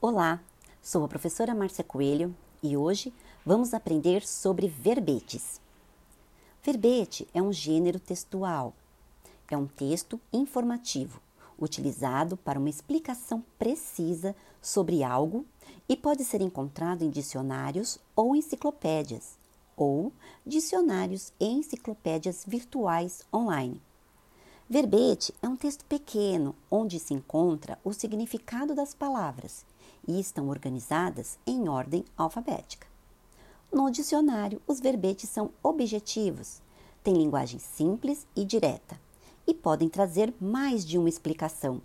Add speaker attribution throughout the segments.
Speaker 1: Olá, sou a professora Márcia Coelho e hoje vamos aprender sobre verbetes. Verbete é um gênero textual. É um texto informativo, utilizado para uma explicação precisa sobre algo e pode ser encontrado em dicionários ou enciclopédias, ou dicionários e enciclopédias virtuais online. Verbete é um texto pequeno onde se encontra o significado das palavras e estão organizadas em ordem alfabética. No dicionário, os verbetes são objetivos, têm linguagem simples e direta e podem trazer mais de uma explicação,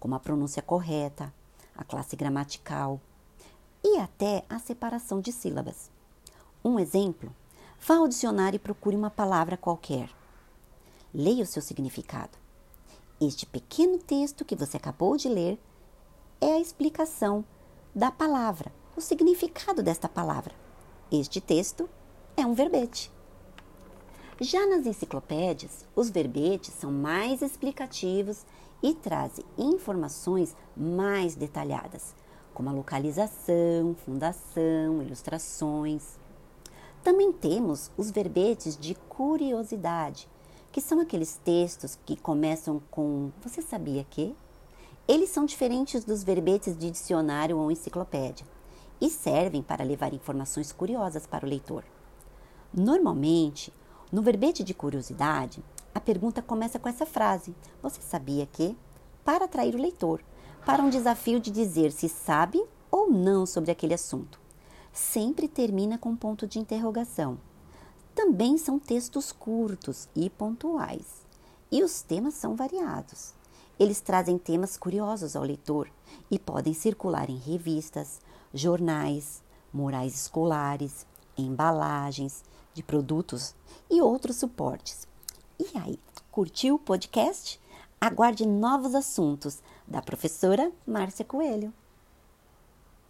Speaker 1: como a pronúncia correta, a classe gramatical e até a separação de sílabas. Um exemplo: vá ao dicionário e procure uma palavra qualquer leia o seu significado. Este pequeno texto que você acabou de ler é a explicação da palavra, o significado desta palavra. Este texto é um verbete. Já nas enciclopédias, os verbetes são mais explicativos e trazem informações mais detalhadas, como a localização, fundação, ilustrações. Também temos os verbetes de curiosidade, que são aqueles textos que começam com Você sabia que? Eles são diferentes dos verbetes de dicionário ou enciclopédia e servem para levar informações curiosas para o leitor. Normalmente, no verbete de curiosidade, a pergunta começa com essa frase: Você sabia que? Para atrair o leitor, para um desafio de dizer se sabe ou não sobre aquele assunto. Sempre termina com um ponto de interrogação. Também são textos curtos e pontuais, e os temas são variados. Eles trazem temas curiosos ao leitor e podem circular em revistas, jornais, murais escolares, embalagens de produtos e outros suportes. E aí, curtiu o podcast? Aguarde novos assuntos da professora Márcia Coelho.